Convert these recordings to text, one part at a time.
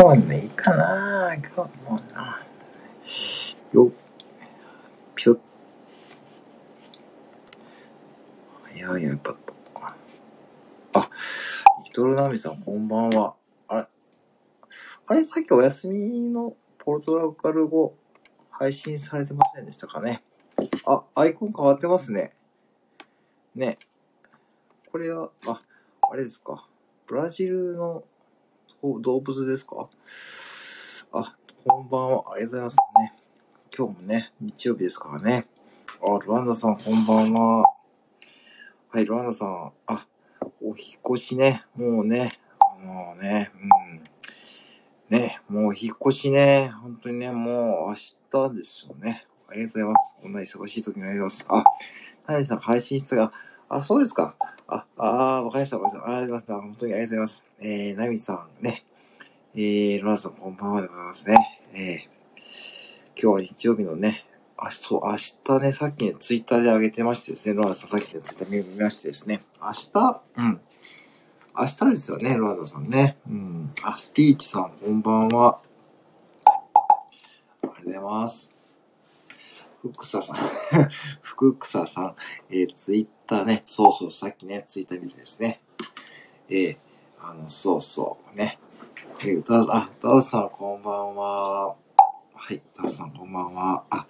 今日ね、いいかな今日もな。よっ、ぴょっ。いやいや、やっぱ、あ、リトルナミさん、こんばんは。あれ、あれ、さっきお休みのポルトラガル語配信されてませんでしたかね。あ、アイコン変わってますね。ね。これは、あ、あれですか。ブラジルの動物ですか？あ、こんばんは。ありがとうございますね。今日もね、日曜日ですからね。あ、ルワンダさん、こんばんは。はい、ルワンダさん。あ、お引越しね。もうね、もうね、うん。ね、もう引っ越しね。本当にね、もう明日ですよね。ありがとうございます。こんな忙しい時にありがとうございます。あ、タイさん配信室が、あ、そうですか。あ、あーわかりました。ごめんなさい。ありがとうございます。本当にありがとうございます。えー、ナミさんね。えー、ロナさんこんばんはでございますね。えー、今日は日曜日のね、あ、そう、明日ね、さっきね、ツイッターで上げてましてですね、ロナさんさっきね、ツイッター見ましてですね、明日、うん。明日ですよね、ロナダさんね。うん。あ、スピーチさん、こんばんは。ありがとうございます。福草さん福草さん、えー、ツイッターね、そうそう、さっきね、ツイッター見てですね。えー、あの、そうそう、ね。えー、歌う、あ、歌うさんこんばんは。はい、歌うさんこんばんは。あ、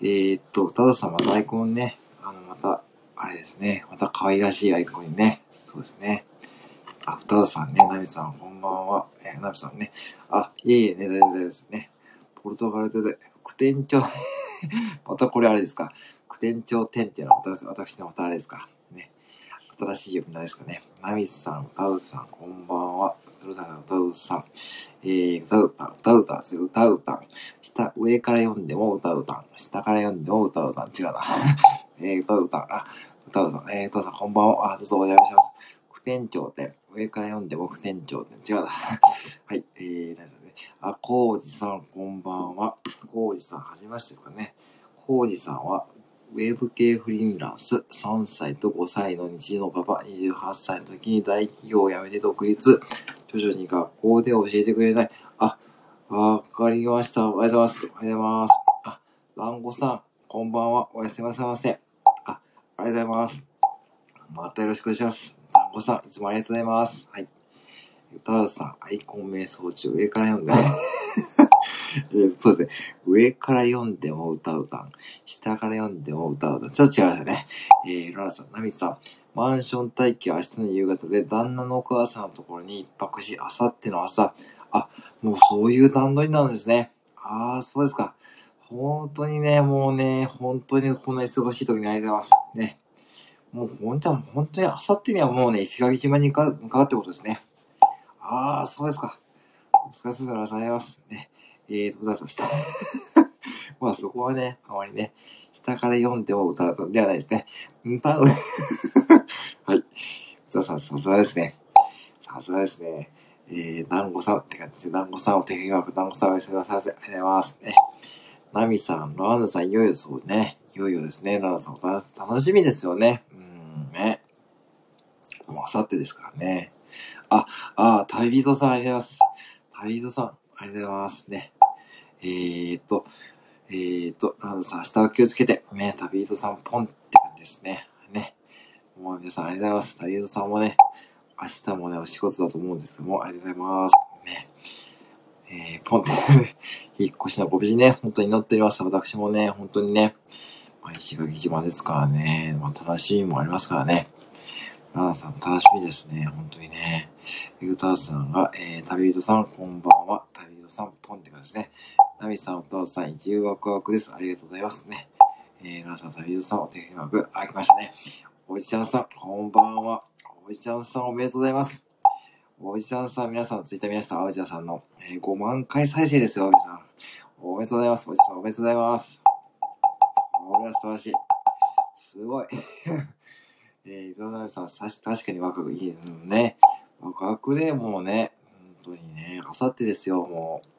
えー、っと、歌うさんまたアイコンね、あの、また、あれですね、また可愛らしいアイコンにね、そうですね。あ、歌うさんね、ナミさんこんばんは。えー、ナミさんね。あ、いえいえね、大丈夫ですね。ポルトガルで、副店長 またこれあれですか？副店長店っていうのは私私のまたあれですか？ね。新しい呼び名ですかね。マミスさん、歌うさん、こんばんは。うさん、歌うさん。えー、歌うたん、歌うたんですよ。歌うたん。下、上から読んでも歌うたん。下から読んでも歌うたん。違うな。えー、歌うたん。あ、歌うたん。えー、歌うさん、こんばんは。あ、どうぞお邪魔します。副店長店。上から読んでも副店長店。違うな。はい。えー、大丈夫あ、コウジさん、こんばんは。コウジさん、はじめましてですかね。コウジさんは、ウェブ系フリーランス、3歳と5歳の日のパパ、28歳の時に大企業を辞めて独立、徐々に学校で教えてくれない。あ、わかりました。おはようございます。おはようございます。あ、ランゴさん、こんばんは。おやすみなさいませ。あ、ありがとうございます。またよろしくお願いします。ランゴさん、いつもありがとうございます。はい。歌うさん、アイコン瞑想中、上から読んで、そうですね。上から読んでも歌う歌下から読んでも歌う歌ちょっと違いましたね。えー、ロラさん、ナミさん、マンション待機は明日の夕方で、旦那のお母さんのところに一泊し、あさっての朝、あ、もうそういう段取りなんですね。ああ、そうですか。本当にね、もうね、本当にこんな忙しい時にありがとうございます。ね。もう本当は、本当にあさってにはもうね、石垣島に向かう、向かってことですね。ああ、そうですか。お疲れ様でございます。ね。えーと、歌させて。まあそこはね、あまりね、下から読んでも歌うとではないですね。歌う。はい。歌さん、さすがですね。さすがですね。えー、団子さんって感じですね、団子さんを手紙枠、団子さんを寄せください。ありがとうございます。ね。ナミさん、ロアンダさん、いよいよそうね。いよいよですね。ロアンダさん、楽しみですよね。うん、ね。もうあさってですからね。あ、あ、旅人さんありがとうございます。旅人さん、ありがとうございますね。えー、っと、えー、っと、なんださん、明日は気をつけて、ね、旅人さんポンって感じですね。ね。もう皆さんありがとうございます。旅人さんもね、明日もね、お仕事だと思うんですけども、ありがとうございます。ね。えー、ポンって 引っ越しのご無事ね、本当に乗っておりました。私もね、本当にね、まあ、石垣島ですからね、まあ、楽しみもありますからね。ラナさん、楽しみですね。本当にね。ゆうたさんが、えー、旅人さん、こんばんは。旅さん、ポンって感じですね。ナミさん、お父さん、一遊ワクワクです。ありがとうございますね。えー、ラナさん、旅人さん、お手紙枠、あ、来ましたね。おじちゃんさん、こんばんは。おじちゃんさん、おめでとうございます。おじちゃんさん、皆さん、ツイッター見ました？おじちゃんさんの、えー、5万回再生ですよ、おじさん。おめでとうございます。おじさん、おめでとうございます。これは素晴らしい。すごい。えー、ロナルさん、さし、確かに若くいいね。若くでもうね、本当にね、あさってですよ、もう。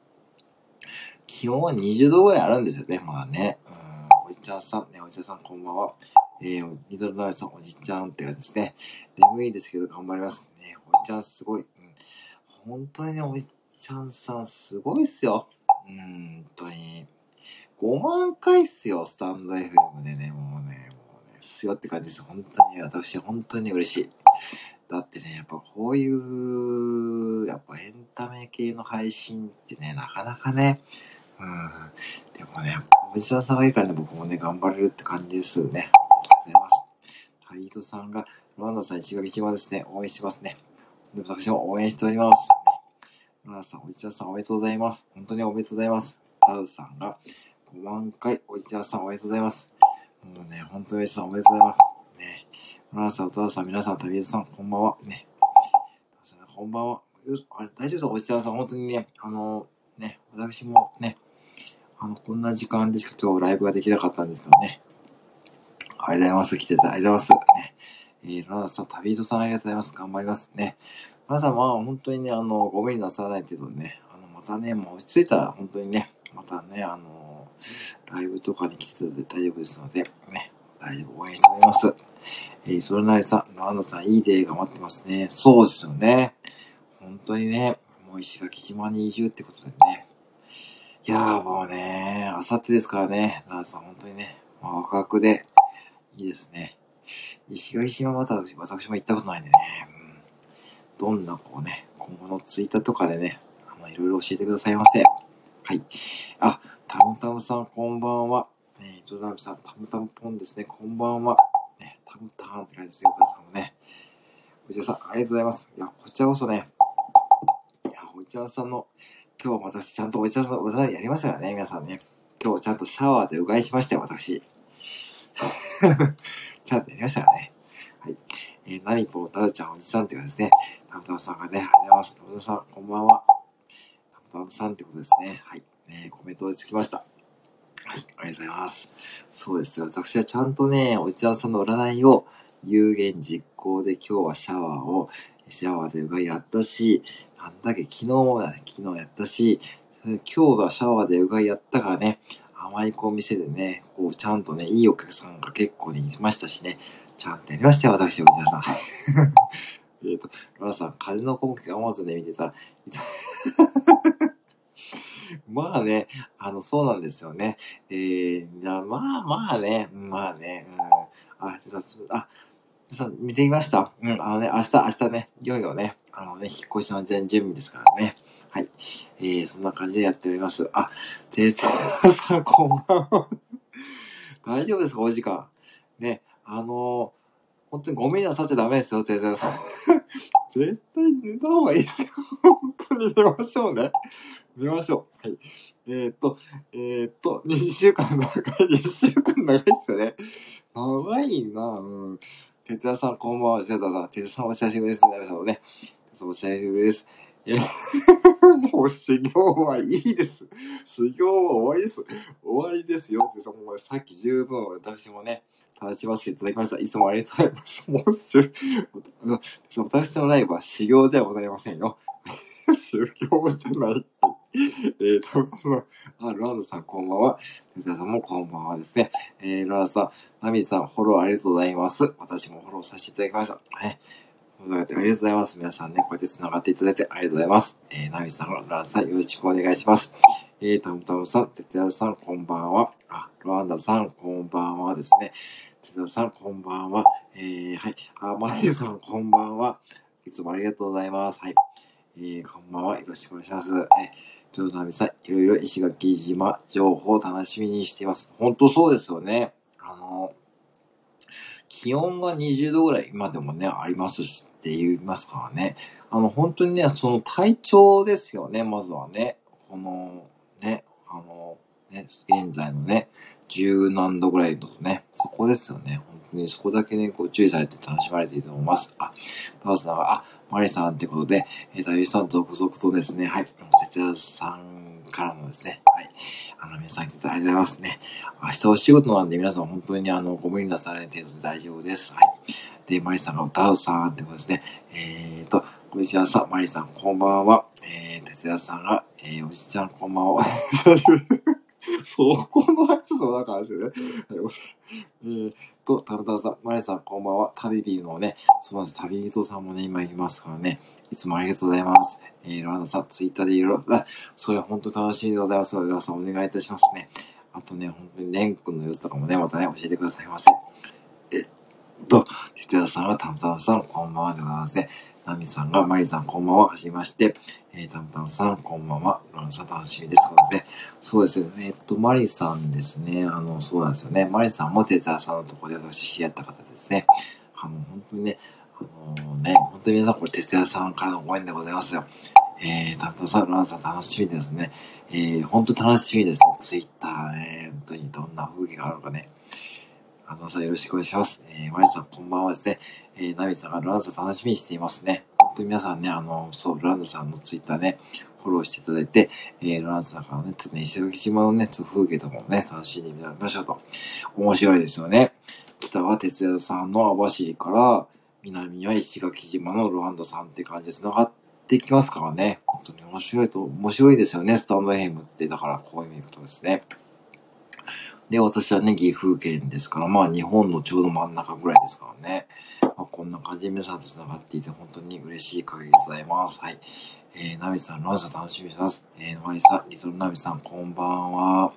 気温は20度ぐらいあるんですよね、まだね。うん、おじちゃんさん、ね、おじちゃんさんこんばんは。えー、ミドルナルさん、おじちゃんって感じですね。眠いですけど頑張ります。ね、おじちゃんすごい。うん、本当にね、おじ、ちゃんさんすごいっすよ。うん、本当に。5万回っすよ、スタンド FM でね、もうね、もうね、すよって感じです。本当に、私、本当に嬉しい。だってね、やっぱこういう、やっぱエンタメ系の配信ってね、なかなかね、うん。でもね、藤沢さんがいるからね、僕もね、頑張れるって感じですよね。ありがとうございます。タイトさんが、ロナンダさん、石垣島ですね、応援してますね。私も応援しております。ロナンダさん、藤沢さん、おめでとうございます。本当におめでとうございます。タウさんが、5万回、おじちゃんさんおめでとうございます。もうね、本当におじさんおめでとうございます。ね。村さん、歌さん、皆さん、旅人さん、こんばんは。ね。こんばんは。あれ大丈夫ですかおじちゃんさん、本当にね、あの、ね、私もね、あの、こんな時間でしか今日ライブができなかったんですよね。ありがとうございます。来ていただいてます。ね。えー、ラナさん、旅人さんありがとうございます。頑張ります。ね。皆さん、まあ、本当にね、あの、ご無理なさらない程度ね、あの、またね、もう落ち着いたら、本当にね、またね、あの、ライブとかに来てただいて大丈夫ですので、ね、大丈夫応援しております。えー、それなりさん、ランドさん、いいデーが待ってますね。そうですよね。本当にね、もう石垣島に移住ってことでね。いやーもうね、あさってですからね、ランドさん、本当にね、まあ、ワクワクで、いいですね。石垣島また私私も行ったことないんでね、うん、どんなこうね、今後のツイッターとかでね、あの、いろいろ教えてくださいませ。はい。あ、タムタムさん、こんばんは。えー、ドラムさん、タムタムポンですね、こんばんは。ね、タムタンって感じですよ、タさんもね。こちらさん、ありがとうございます。いや、こちらこそね、いや、お茶さんの、今日私ちゃんとお茶さんの占いやりましたからね、皆さんね。今日ちゃんとシャワーでうがいしましたよ、私。ちゃんとやりましたからね。はい。えー、ナミポータルちゃんおじさんっていうかですね、タムタムさんがね、ありがとうございます。タムタムさん、こんばんは。タムタムさんってことですね。はい。ね、コメントでつきました。はい、ありがとうございます。そうですよ。私はちゃんとね、おじちゃんさんの占いを有言実行で今日はシャワーを、シャワーでうがいやったし、なんだっけ、昨日もだね、昨日やったし、今日がシャワーでうがいやったからね、あまりこう店でね、こうちゃんとね、いいお客さんが結構ね、いましたしね、ちゃんとやりましたよ、私、おじさん。えっと、ロラさん、風の根気が思わずで見てた。まあね、あの、そうなんですよね。えー、まあまあね、まあね、うん。あ、さ、あ、さ、見てみましたうん、あのね、明日、明日ね、いよいよね、あのね、引っ越しの全準備ですからね。はい。えー、そんな感じでやっております。あ、てつさん、こんばんは。大丈夫ですかお時間。ね、あのー、本当にごめんなさっちゃダメですよ、てつさん。絶対寝た方がいいですよ。本当に寝ましょうね。寝ましょう。はい。えー、っと、えー、っと、2週間長い、2週間長いっすよね。長いなうん。てつやさん、こんばんは。てつやさん、てつやさんお久しぶりです。皆さんもね。お久しぶりです。え もう修行はいいです。修行は終わりです。終わりですよ。さ、もうさっき十分私もね、楽しませていただきました。いつもありがとうございます。もう修、私のライブは修行ではございませんよ。宗教じゃない。えー、たぶん、あ、ロナドさんこんばんは。哲也さんもこんばんはですね。えー、ロナドさん、ナミさんフォローありがとうございます。私もフォローさせていただきました。はい。ありがとうございます。皆さんね、こうやって繋がっていただいてありがとうございます。えー、ナミさん、ロナドさんよろしくお願いします。えー、タムタムさん、哲也さんこんばんは。あ、ロナウドさんこんばんはですね。哲也さんこんばんは。えー、はい。あ、マリさんこんばんは。いつもありがとうございます。はい。えー、こんばんは。よろしくお願いします。えー、ちょうどナミさん、いろいろ石垣島情報を楽しみにしています。本当そうですよね。あの、気温が20度ぐらい今でもね、ありますしって言いますからね。あの、本当にね、その体調ですよね、まずはね。この、ね、あの、ね、現在のね、十何度ぐらいのね、そこですよね。本当にそこだけね、こう注意されて楽しまれていると思います。あ、パースナーが、あ、マリさんってことで、えー、ダビさん続々とですね、はい、節也さんからのですね、はい、あの、皆さん来てありがとうございますね。明日お仕事なんで皆さん本当にあの、ご無理なされない程度で大丈夫です。はい。で、マリさんが歌うさんってことですね。えーと、こんにちはさ、マリさんこんばんは。えー、哲也さんが、えー、おじちゃんこんばんは。そこの挨拶もなんかあれですよね。えー、と、タルタルさん、マリさん、こんばんは。旅人のね、そうなんです。旅人さんもね、今いますからね。いつもありがとうございます。えー、ロランダさん、ツイッターでいろいろ、あ、それは本当に楽しみでございますので、皆さんお願いいたしますね。あとね、本当にレン君の様子とかもね、またね、教えてくださいませ。えっと、テテダさんがタムタムさん、こんばんはでございますね。ナミさんが、マリさん、こんばんは。はじめまして。えー、タムタムさん、こんばんは。ロランさん、楽しみです。そうですね。そうですね。えっと、マリさんですね。あの、そうなんですよね。マリさんもテザーさんのところで私知り合った方ですね。あの、本当にね、あのー、ね、本当に皆さん、これ、哲也さんからのご縁でございますよ。えー、タムタムさん、ロランさん、楽しみですね。えー、本当楽しみです。ツイッターね、本当にどんな風景があるかね。あのさんよろしくお願いします。えー、マリさんこんばんはですね。えー、ナミさんがロランさん楽しみにしていますね。本当に皆さんね、あの、そう、ロランドさんのツイッターね、フォローしていただいて、えー、ロランドさんからね、ちょっとね、石垣島のね、ちょっと風景とかもね、楽しんでみましょうと。面白いですよね。北は哲也さんの網走から、南は石垣島のロランドさんって感じで繋がってきますからね。本当に面白いと、面白いですよね、スタンドヘムって。だから、こういう意味ことですね。で、私はね、岐阜県ですから、まあ日本のちょうど真ん中ぐらいですからね。こんな感じで皆さんと繋がっていて本当に嬉しい限りでございます。はい。えー、ナミさん、ロンさん楽しみにします。えー、マリさん、リトルナミさん、こんばんは。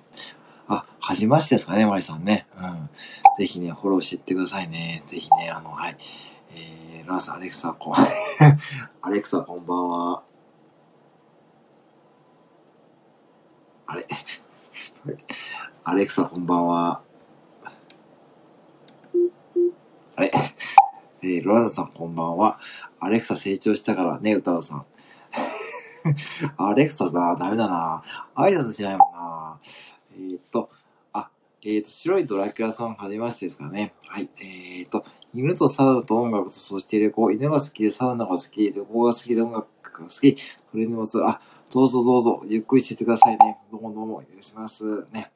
あ、はじましてですかね、マリさんね。うん。ぜひね、フォローしていってくださいね。ぜひね、あの、はい。えー、ラース、アレクサ、こん、アレクサ、こんばんは。あれ？アレクサ、こんばんは。あれ？えー、ロラダさん、こんばんは。アレクサ成長したからね、歌うさん。アレクサだ、ダメだな。挨拶しないもんな。えー、っと、あ、えー、っと、白いドラキュラさん、はじめましてですかね。はい。えー、っと、犬とサウナと音楽と、そして旅行、犬が好きでサウナが好き、旅行が好きで音楽が好き、それにもする、あ、どうぞどうぞ、ゆっくりしててくださいね。どうもどうも、よろしくお願いします。ね。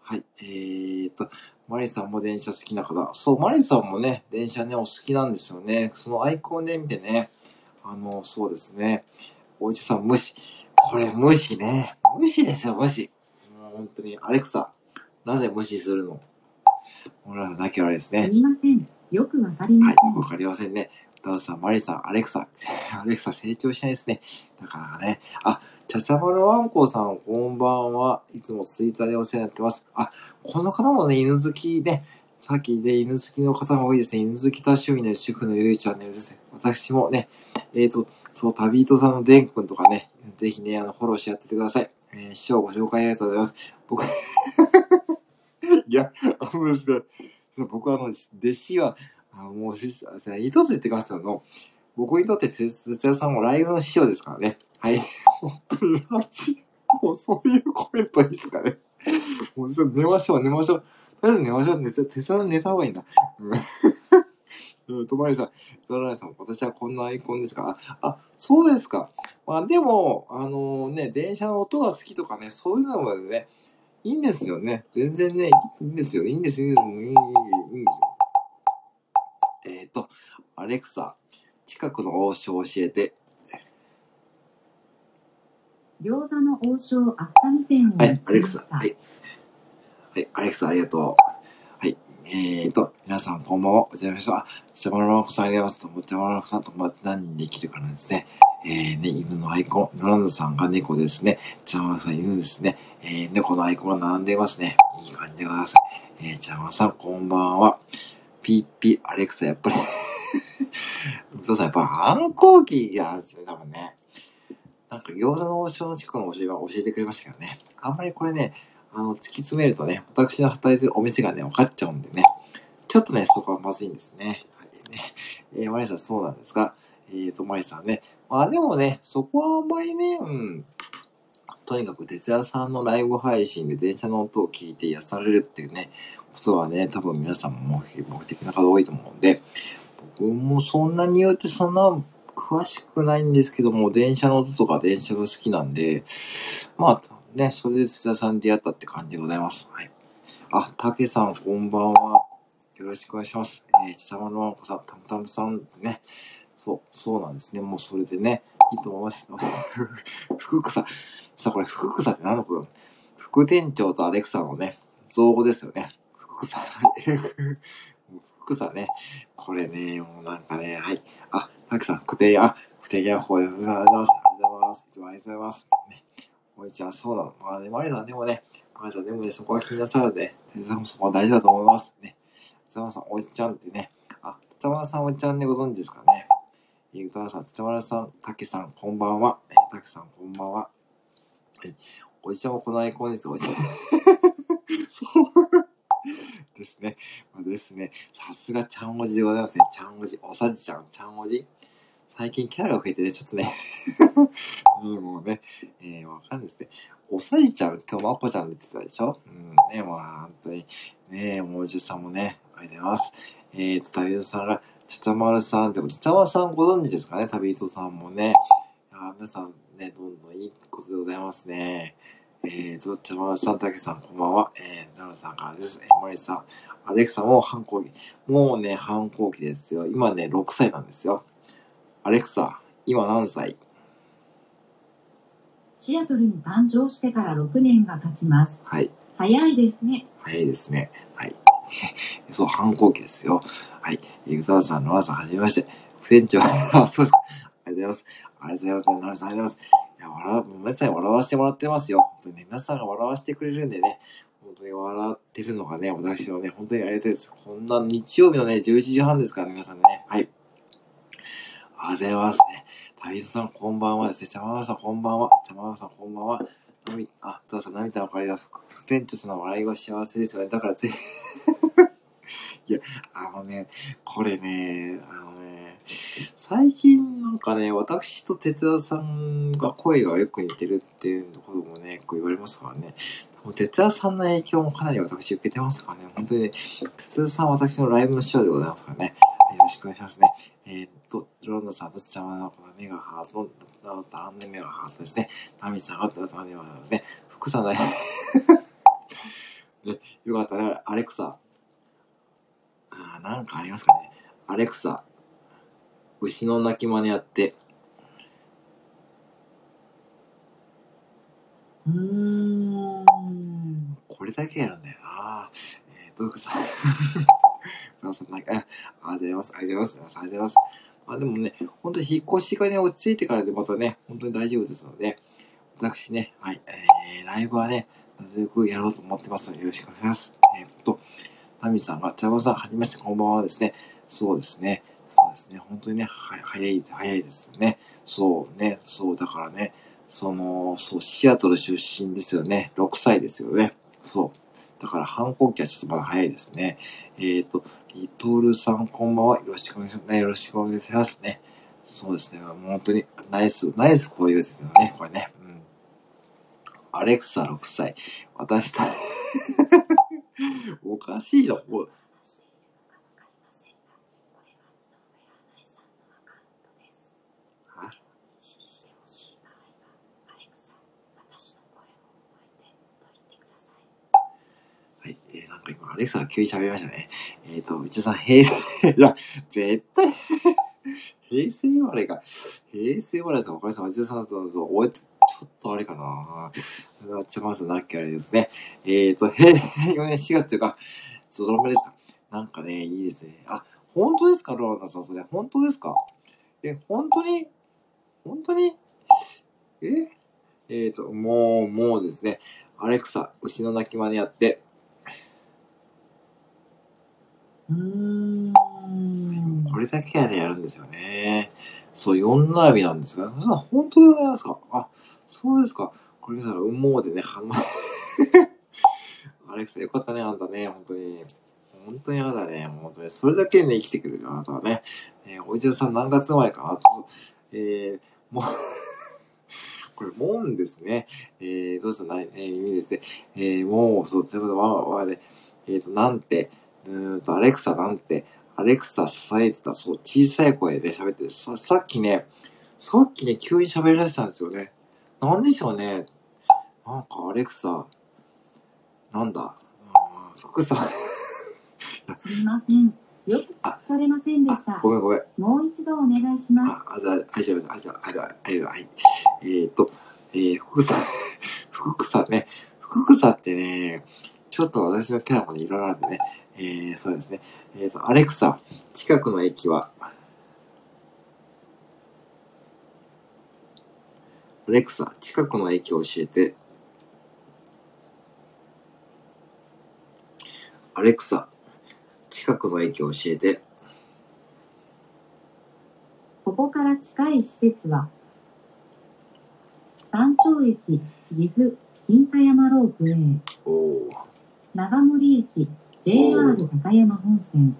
はい。えー、っと、マリさんも電車好きな方。そう、マリさんもね、電車ね、お好きなんですよね。そのアイコンで見てね、あの、そうですね。おじさん、無視。これ、無視ね。無視ですよ、無視。もう本当に、アレクサ、なぜ無視するの？俺らだけはあれですね。すみません。よくわかりません。はい、わかりませんね。ダウさん、マリさん、アレクサ。アレクサ成長しないですね。なかなかね。あ、ちゃちゃまのワンコさん、こんばんは。いつもツイッターでお世話になってます。あ、この方もね、犬好きで、さっきで犬好きの方が多いですね。犬好き多趣味の主婦のゆるいチャンネルです。私もね、えっ、ー、と、そう、旅人さんのデン君とかね、ぜひね、あの、フォローしてやっててください。えー、師匠ご紹介ありがとうございます。僕 いや、あのですね、僕はあの、弟子は、あもう、一つ言ってきますよ。の、僕にとって、哲也さんもライブの師匠ですからね。はい。本当に、もうそういうコメントいいですかね。もう寝ましょう、寝ましょう。とりあえず寝ましょう。寝、哲也さん寝た方がいいんだ。うん。とまりさん、ザライさん、私はこんなアイコンですかあ、そうですか。まあでも、あのー、ね、電車の音が好きとかね、そういうのもね、いいんですよね。全然ね、いいんですよ。いいんですよ。いいんです。いいんですよ。えっ、ー、と、アレクサ、近くの王将を教えて。餃子の王将アフタヌ店をはい、アレクサ。はい。はい、アレクサありがとう。はい。えーと、皆さんこんばんは。お邪魔しました。あ、茶丸の子さんありがとうございます。茶丸の子さんと友達何人できるかなんですね。えー、ね、犬のアイコン、ロランドさんが猫ですね。茶丸さん犬ですね。えー、猫のアイコンが並んでいますね。いい感じでございます。えー、茶丸さんこんばんは。ピッピ、アレクサ、やっぱりそうさ、やっぱ反抗期なんですね、多分ね。なんか餃子の王将の近くの教えは教えてくれましたけどね。あんまりこれね、あの、突き詰めるとね、私の働いてるお店がね、分かっちゃうんでね。ちょっとね、そこはまずいんですね。はいね。えー、マリさんそうなんですが、えーと、マリさんね。まあでもね、そこはあんまりね、うん。とにかく、哲也さんのライブ配信で電車の音を聞いて癒されるっていうね、ことはね、多分皆さんも目的な方多いと思うんで、僕もそんなに言うてそんな詳しくないんですけども、電車の音とか電車が好きなんで、まあね、それで津田さん出会ったって感じでございます。はい。あ、たけさんこんばんは。よろしくお願いします。えー、ちさまのまこさん、たむたむさんね。そう、そうなんですね。もうそれでね、いいと思います。福草。さ、これ福草って何のこと？副店長とアレクサのね、造語ですよね。福さ ん、福さんね。これね、もうなんかね、はい。あ、たくさん、副店、あ、副店や方で、ありがとうございます。ありがとうございます。いつもありがとうございます。ね。こんにちは、そうなの。まあね、マリさんでもね、マリさんでもね、そこは気になさるんで、店長さんもそこは大事だと思います。ね。つまさん、おじちゃんってね、あ、つまさんおじちゃんでご存知ですかね。えー、歌わさん、つまさん、たけさん、こんばんは。えー、たけさん、こんばんは。はい。おじちゃんもこのアイコンです、おじちゃん。ですね。まあ、ですね。さすがちゃんおじでございますね。ちゃんおじ。おさじちゃん、ちゃんおじ。最近キャラが増えてね、ちょっとね。もうね、えー、わかんないですね。おさじちゃん、今日まこちゃん出てたでしょ？うん、ね、もう本当に。ねもうおじさんもね、ありがとうございます。えーと、旅人さんが、ちゃちゃまるさんって、ちゃまさんご存知ですかね？旅人さんもね。いや皆さんね、どんどんいいことでございますね。えーと、ちゃまるさん、たけさん、こんばんは。えー、なるさんからです。えー、まりさん、アレクサも反抗期。もうね、反抗期ですよ。今ね、6歳なんですよ。アレクサ、今何歳？シアトルに誕生してから6年が経ちます。はい。早いですね。早いですね。はい。そう、反抗期ですよ。はい。えー、宇沢さん、野良さん、はじめまして。副店長、あ、そうですか。ありがとうございます。ありがとうございます。野良さん、ありがとうござい。や、笑う、皆さんに笑わせてもらってますよ。本当にね、皆さんが笑わせてくれるんでね、本当に笑ってるのがね、私のね、本当にありがたいです。こんな日曜日のね、11時半ですから、ね、皆さんね。はい。ありがとうございますね。旅人さん、こんばんはですね。ちゃままさん、こんばんは。ちゃままさん、こんばんは。なみ、あ、どうぞ、涙の代わりが、店長さんの笑いが幸せですよね。だからつい、いや、あのね、これね、あのね、最近なんかね、私と哲田さんが声がよく似てるっていうこともね、こう言われますからね。哲田さんの影響もかなり私受けてますからね。本当にね、哲田さんは私のライブの師匠でございますからね。よろしくお願いしますね。えー、っと、ロンドンさんとちゃまのこのメガハート、のダンネメガハートですね。ナミさんがダンネメガハートですね。福さんの ね、よかったね。アレクサ。あなんかありますかね。アレクサ。牛の鳴き真似やって。うーん。これだけやるんだよな。えー、と、福さん。そうそう、なんか、あありがとうございます。ありがとうございます。ありがとうございます。まあでもね、本当に引っ越しがね、落ち着いてからでまたね、本当に大丈夫ですので、私ね、はい、えー、ライブはね、なるべくやろうと思ってますので、よろしくお願いします。えー、っと、タミさんが、茶葉さん、はじめまして、こんばんはですね。そうですね。ですね。本当にね、は早い、早いですよね。そうね、そう、だからね、その、そう、シアトル出身ですよね。6歳ですよね。そう。だから反抗期はちょっとまだ早いですね。えっ、ー、と、リトルさんこんばんは。よろしくお願いします。ね、よろしくお願いしますね。そうですね。もう本当に、ナイス、ナイスこういうやつですよね。これね。うん。アレクサ6歳。私た、おかしいな。もうあはい。えー、なんか今、アレクサが急に喋りましたね。えっ、ー、と、内田さん、平成、いや、絶対、平成生まれか。平成生まれですかわかりました。内田さんと、そう、おえちょっとあれかなちょっとまずなっけあれですね。えっ、ー、と、平成4年4月というか、ちょっとどのぐらいですかなんかね、いいですね。あ、本当ですかローナさん、それ。本当ですかえ、本当に本当に？え？えっ、ー、と、もう、もうですね。アレクサ、牛の鳴き真似やって。うん。これだけやでやるんですよね。そう、4並びなんですが、そ本当でございますか？あ、そうですか。これさ、うんもうでね、反応。アレクサ、よかったね、あんたね、本当に。本当にやだね、本当に。それだけね、生きてくれるよ、あなたはね。えー、おいちゃさん何月生まれかな？えー、もうこれ、もんですね。えー、どうした？ない、えー、意味ですね。えー、もう、そう、ということで、わわで、えっ、ー、と、なんて、うーんと、アレクサなんて、アレクサ支えてた、そう、小さい声で喋ってて、さ、さっきね、さっきね、急に喋り出したんですよね。なんでしょうね。なんか、アレクサ、なんだ、うん、福さん。すみません。よく聞かれませんでした。ごめんごめん。もう一度お願いします。あ、あ、じゃあ、あ、じゃあ、あ、じゃあ、あ、じゃあ、あ、じゃあ、はい。えっ、ー、と、えー、福さん、福草ね。福草ちょっと私のキャラもね、いろいろあるんでね。えー、そうですね。えっ、と、アレクサ、近くの駅は、アレクサ、近くの駅を教えて。アレクサ、近くの駅を教えて。ここから近い施設は、山頂駅、岐阜、金華山ロープウェイ、長森駅、JR 高山本線、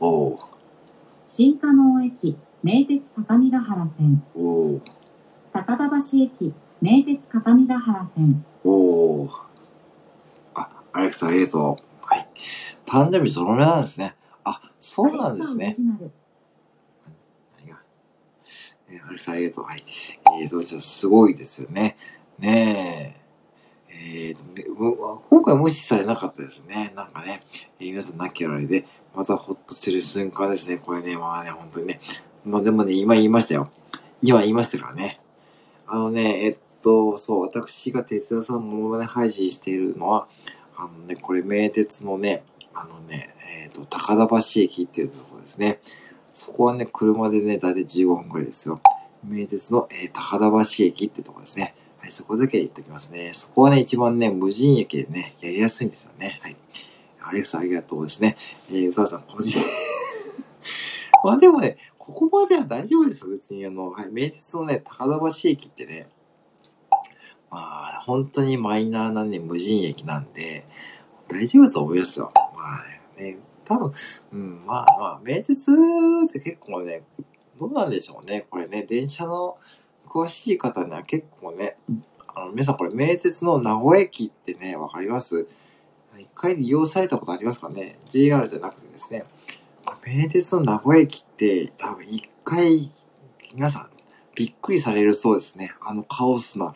新加納駅、名鉄高見ヶ原線、高田橋駅、名鉄高見ヶ原線、あ、アレクサありがとう。はい。誕生日ゾロ目なんですね。あ、そうなんですねアレク。サオリジナル何がえーアレクサありがとう。はい。えーと、じゃあすごいですよね。ねえ。えー、今回無視されなかったですね。なんかね、えー皆さん亡きあられで、またほっとする瞬間ですね。これね、まあね、本当にね。まあでもね、今言いましたよ。今言いましたからね。あのね、えっと、そう、私が鉄田さんのものまね配信しているのは、あのね、これ名鉄のね、あのね、えっと、高田橋駅っていうところですね。そこはね、車でね、だいたい15分くらいですよ。名鉄の、えー高田橋駅ってとこですね。い、そこだけ言っておきますね。そこはね、一番ね、無人駅でね、やりやすいんですよね。はい。アレクサありがとうですね。えー、宇佐さん、個人。まあでもね、ここまでは大丈夫ですよ。別に、あの、はい、名鉄のね、高田橋駅ってね、まあ、本当にマイナーなね、無人駅なんで、大丈夫だと思いますよ。まあね、多分、うん、まあまあ、名鉄って結構ね、どうなんでしょうね。これね、電車の詳しい方には結構ね、あの、皆さんこれ名鉄の名古屋駅ってね、わかります？一回利用されたことありますかね ?JR じゃなくてですね。名鉄の名古屋駅って多分一回、皆さんびっくりされるそうですね。あのカオスな、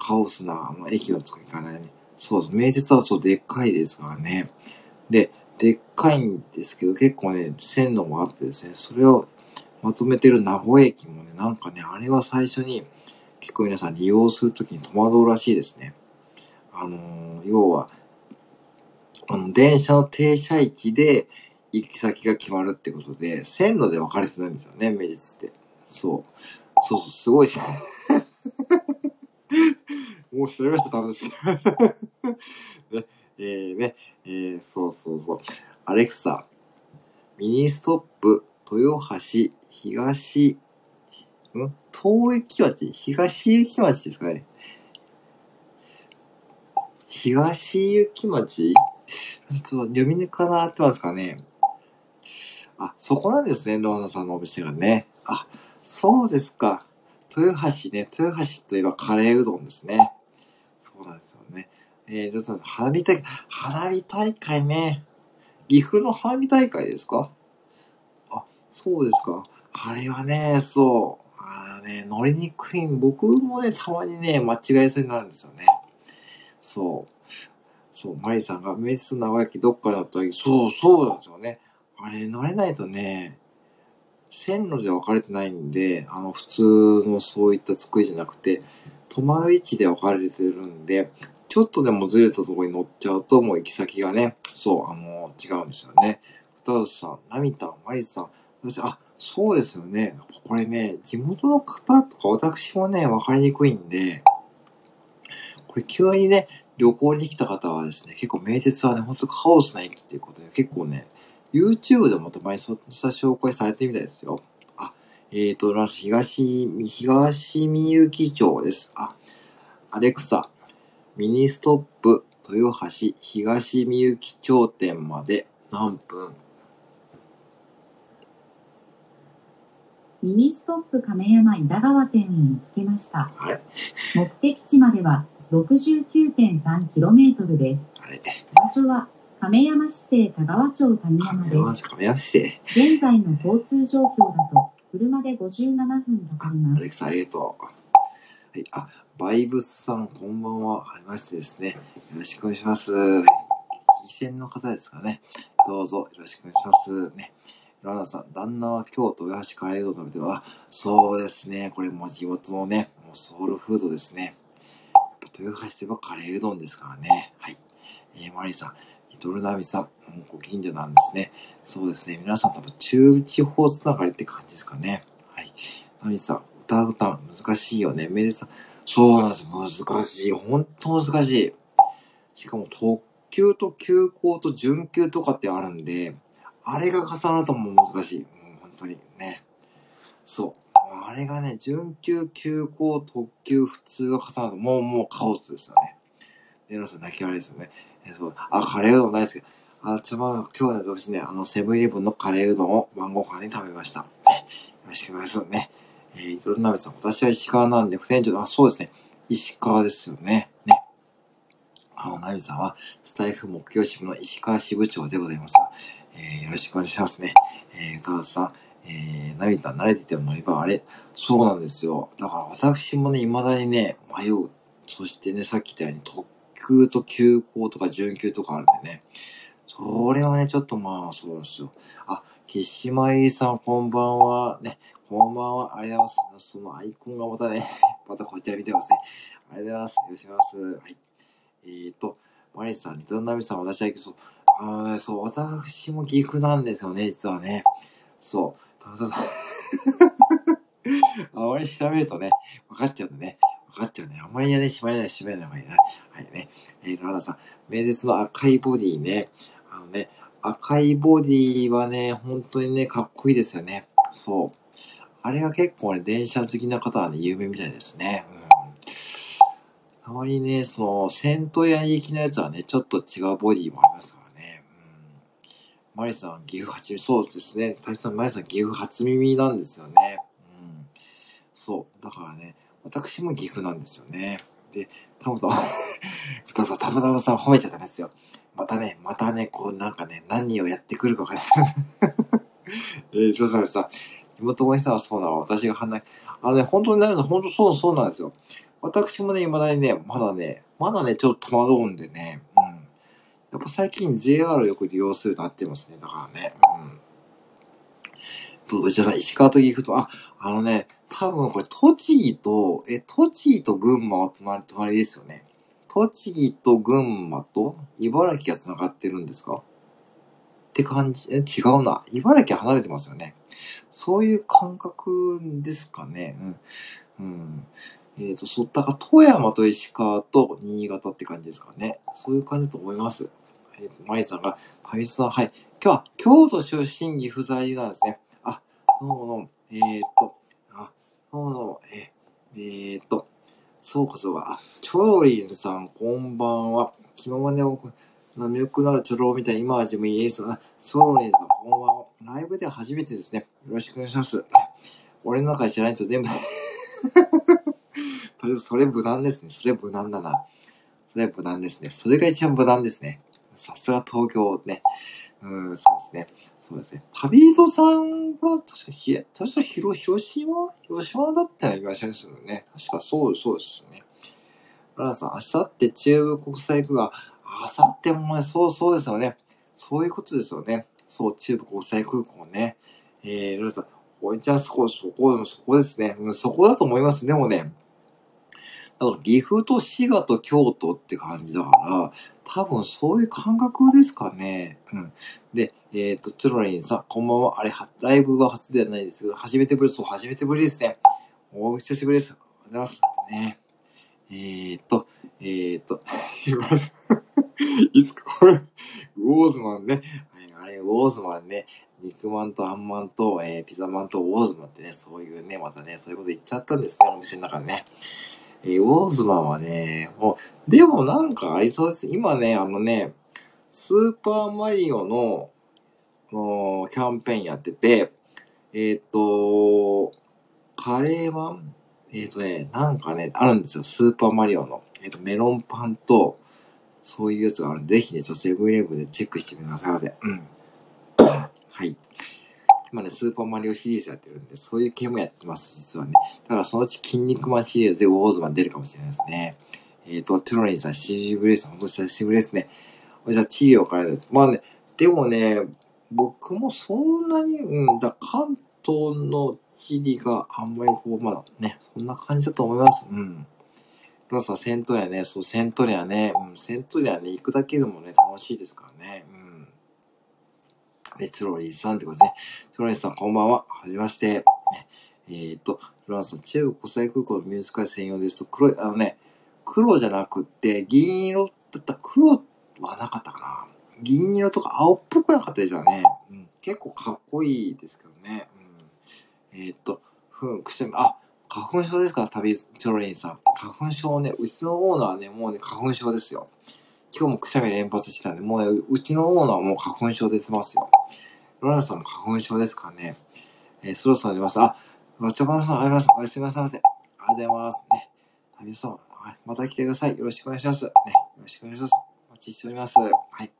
カオスなあの駅の作り方ね。そうです。名鉄はそうでっかいですからね。で、でっかいんですけど、結構ね、線路もあってですね、それをまとめてる名古屋駅もね、なんかね、あれは最初に結構皆さん利用するときに戸惑うらしいですね。あのー要は、あの、電車の停車位置で行き先が決まるってことで、線路で分かれてないんですよね、名実って。そう。そうそう、すごいですね。もう知られました、多分です。ね、えー、ね、えー、そうそうそう。アレクサ、ミニストップ、豊橋、東、ん？東駅町？東駅町ですかね。東駅町？ちょっと読み抜かなってますかね。あ、そこなんですね、ローナさんのお店がね。あ、そうですか。豊橋ね、豊橋といえばカレーうどんですね。そうなんですよね。えー、ローナさん、花火大会、花火大会ね。岐阜の花火大会ですか？あ、そうですか。あれはね、そう。あのね、乗りにくい。僕もね、たまにね、間違えそうになるんですよね。そう。そう、マリさんが、名鉄の名古屋駅どっかだったら、そう、そうなんですよね。あれ、慣れないとね、線路で分かれてないんで、あの、普通のそういった作りじゃなくて、止まる位置で分かれてるんで、ちょっとでもずれたところに乗っちゃうと、もう行き先がね、そう、あの、違うんですよね。歌うさん、ナミタン、マリさん、そして、あ、そうですよね。これね、地元の方とか私もね、分かりにくいんで、これ急にね、旅行に来た方はですね、結構名鉄はね、ほんとカオスな駅っていうことで、結構ね、YouTube でもたまにそうした紹介されてみたいですよ。あ、えーと、東、東みゆき町です。あ、アレクサ、ミニストップ、豊橋、東みゆき町店まで何分ミニストップ亀山井田川店に見つけました。目的地までは 69.3km です。場所は亀山市政田川町谷山亀山です。現在の交通状況だと車で57分かかります。アレクサありがとう。はい、あ、バイブスさん、こんばんは。はじめましてですね。よろしくお願いします。はい聞き戦の方ですかね。どうぞよろしくお願いします。ね。ラナさん、旦那は京都豊橋カレーうどん食べてる。あ、そうですね。これも地元のね、もうソウルフードですね。豊橋といえばカレーうどんですからね。はい。えー、マリーさん、リトルナミさん、ご近所なんですね。そうですね。皆さん多分中地方つながりって感じですかね。はい。ナミさん、歌う歌難しいよね。メデさん、そうなんです。難しい。本当難しい。しかも特急と急行と準急とかってあるんで、あれが重なるともう難しい。もう本当にね。そう。あれがね、準急、急行、特急、普通が重なると、もうもうカオスですよね。で、皆さん泣き笑いですよね。えそう。あ、カレーうどん大好き。あ、ちょ、ま、今日ね、私ね、あの、セブンイレブンのカレーうどんを晩ご飯に食べました。よろしくお願いしますね。えー、いろんなさん、私は石川なんで、副船長、あ、そうですね。石川ですよね。ね。あの、ナミさんは、スタイフ目標支部の石川支部長でございます。えー、よろしくお願いしますね。えー、歌さん、えー、ナミさん慣れてても乗り場、あれそうなんですよ。だから私もね、未だにね、迷う。そしてね、さっき言ったように特急と急行とか準急とかあるんでね。それはね、ちょっとまあ、そうですよ。あ、岸島井さん、こんばんは。ね、こんばんは。ありがとうございます。そのアイコンがまたね、またこちら見てますね。ありがとうございます。よろしくお願いします。はい。えーと、マリさん、リトルナミさん、私は、そう、あのね、そう、私も岐阜なんですよね、実はね。そう。たまたま、あまり調べるとね、分かっちゃうんでね。分かっちゃうね。あんまりやね、縛れない、縛れない方がいいな。はいね。えー、ララさん、名列の赤いボディね。あのね、赤いボディはね、本当にね、かっこいいですよね。そう。あれが結構ね、電車好きな方はね、有名みたいですね。うん。たまにね、その、セントヤ行きのやつはね、ちょっと違うボディもあります。マリさん、岐阜初耳、そうですね。タイさん、マリさん、岐阜初耳なんですよね。うん。そう。だからね、私も岐阜なんですよね。で、たぶたま、ふたさん、たぶたまさん褒めちゃったんですよ。またね、またね、こうなんかね、何をやってくるかがね。えー、ジョサフさん、妹越さんはそうなの？私が離れ、あのね、本当になるん本当そう、そうなんですよ。私もね、未だにね、まだね、まだね、ちょっと戸惑うんでね、うん。やっぱ最近 JR をよく利用するなってますね。だからね、うん。どうじゃない、石川と岐阜と、あ、あのね、多分これ栃木と、え、栃木と群馬は隣、隣ですよね。栃木と群馬と茨城が繋がってるんですか？って感じ、え、違うな。茨城離れてますよね。そういう感覚ですかね。うん。うん。えっ、ー、と、そったか富山と石川と新潟って感じですかね。そういう感じだと思います。えっ、ー、と、マリさんが、ファミさん、はい。今日は京都出身岐阜在住なんですね。あ、どうもどうも。えっ、と、あ、どうもどうも。え、えー、と、そうかそうか。あ、チョロリンさん、こんばんは。気ままね、魅力のあるチョロみたいな今味もいいですよ。チョロリンさん、こんばんは。ライブで初めてですね。よろしくお願いします。俺の中で知らないんですよ。全部とりあえずそれ無難ですね。それ無難だな。それ無難ですね。それが一番無難ですね。さすが東京ね。うん、そうですね。そうですね。旅人さんは、確かひ、確か広、広島広島だったらいらっしゃるんですよね。確かそう、そうですよね。ララさん、あさって中部国際区が、あさってもそう、そうですよね。そういうことですよね。そう、中部国際空港ね。えー、ルート、こいつはそこ、そこ、そこですね。うん、そこだと思います。でもね、だから岐阜と滋賀と京都って感じだから、多分そういう感覚ですかね。うん。で、えっ、と、ツロリンさん、こんばんは。あれ、ライブは初ではないですけど、初めてぶり、そう、初めてぶりですね。お久しぶりです。ありがとうございます。ね。えー、っと、えー、っと、いつか、これ、ウォーズマンね。あれウォーズマンね、肉まんとあんまんと、えー、ピザマンとウォーズマンってね、そういうね、またね、そういうこと言っちゃったんですね、お店の中でね。えー、ウォーズマンはね、もう、でもなんかありそうです。今ね、あのね、スーパーマリオの、のキャンペーンやってて、えっ、ー、と、カレーマンえっ、ー、とね、なんかね、あるんですよ。スーパーマリオの。えっ、ー、と、メロンパンと、そういうやつがあるんで、ぜひね、ちょっとセブンイレブンでチェックしてみてください。うん。はい。今ね、スーパーマリオシリーズやってるんで、そういう系もやってます、実はね。だからそのうち筋肉マンシリーズでウォーズマン出るかもしれないですね。えっ、ー、と、トロリンさん、久しぶりです。ほんと久しぶりですね。じゃあ、チリオからです。まあね、でもね、僕もそんなに、うん、だ関東のチリがあんまりこう、まだね、そんな感じだと思います。うん。ロナさ、セントリアね、そう、セントリアね、うん、セントリアね、行くだけでもね、楽しいですからね。うん。で、チロリーさんってことですね。チロリーさん、こんばんは。はじめまして。えー、っと、ロナさん、中国国際空港のミュージカル専用ですと、黒い、あのね、黒じゃなくて、銀色だったら黒はなかったかな。銀色とか青っぽくなかったでしょうね。うん。結構かっこいいですけどね。うん。えー、っと、ふん、くしゃみ、あ、花粉症ですか旅、チョロリンさん。花粉症ね、うちのオーナーはね、もうね、花粉症ですよ。今日もくしゃみ連発してたんで、もうね、うちのオーナーはもう花粉症出てますよ。ロナさんも花粉症ですかね。えー、そろそろ出ます。あ、わちゃばさん、あります。あすみません、すみませ。ありがとうございます。ね。旅さん、はい、また来てください。よろしくお願いします。ね。よろしくお願いします。お待ちしております。はい。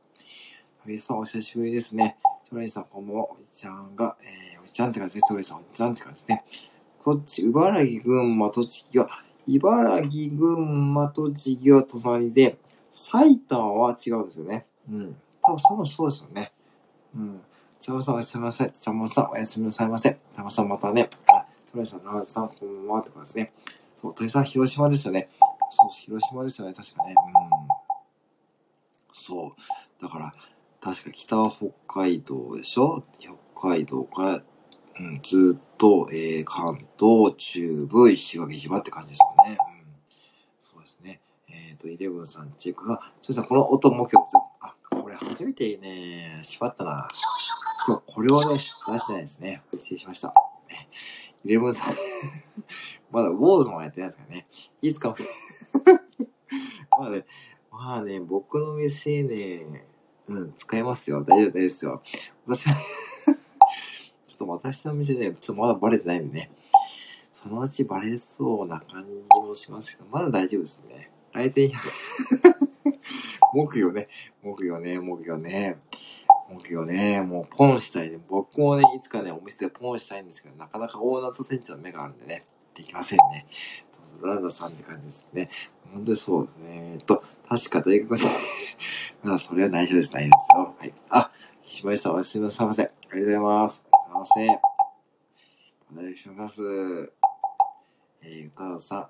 旅さん、お久しぶりですね。チョロリンさん、こんばんは。おじちゃんが、えー、おじちゃんって感じですね。チョロリンさん、おじちゃんって感じですね。こっち、茨城、群馬、栃木は、茨城、群馬、栃木は隣で、埼玉は違うんですよね。うん。多分、多分そうですよね。うん。ちゃまさんおやすみなさい。ちゃまさんおやすみなさいませ。ちゃまさんまたね。あ、トライさん、長さん、こんばんはってことですね。そう、鳥さん、広島ですよね。そう、広島ですよね。確かね。うん。そう。だから、確か北は北海道でしょ？北海道から、うん、ずっと、えー、関東、中部、石垣島って感じですよね。うん。そうですね。えっ、ー、と、イレブンさん、チェックが、ちょっとこの音も今日、あ、これ初めていいね、しまったな。今日これをね、出してないですね。失礼しました。ね、イレブンさん、まだウォーズもやってないですからね。いつか、まあね、まあね、僕の店ね、うん、使えますよ。大丈夫、大丈夫ですよ。私は ちょっと私の店ね、ちょっとまだバレてないんでね。そのうちバレそうな感じもしますけど、まだ大丈夫ですね。来店100木魚ね、木魚ね、木魚ね。木魚ね、もうポンしたいね。僕もね、いつかね、お店でポンしたいんですけど、なかなかオーナーと店長の目があるんでね、できませんね。そうそうランダさんって感じですね。本当にそうですね。えっと、確か大学で、まあ、それは内緒です、内緒ですよ。はい。あ、岸林さん、おやすみなさいませ。ありがとうございます。すいません。お願いします。えー、歌うさん、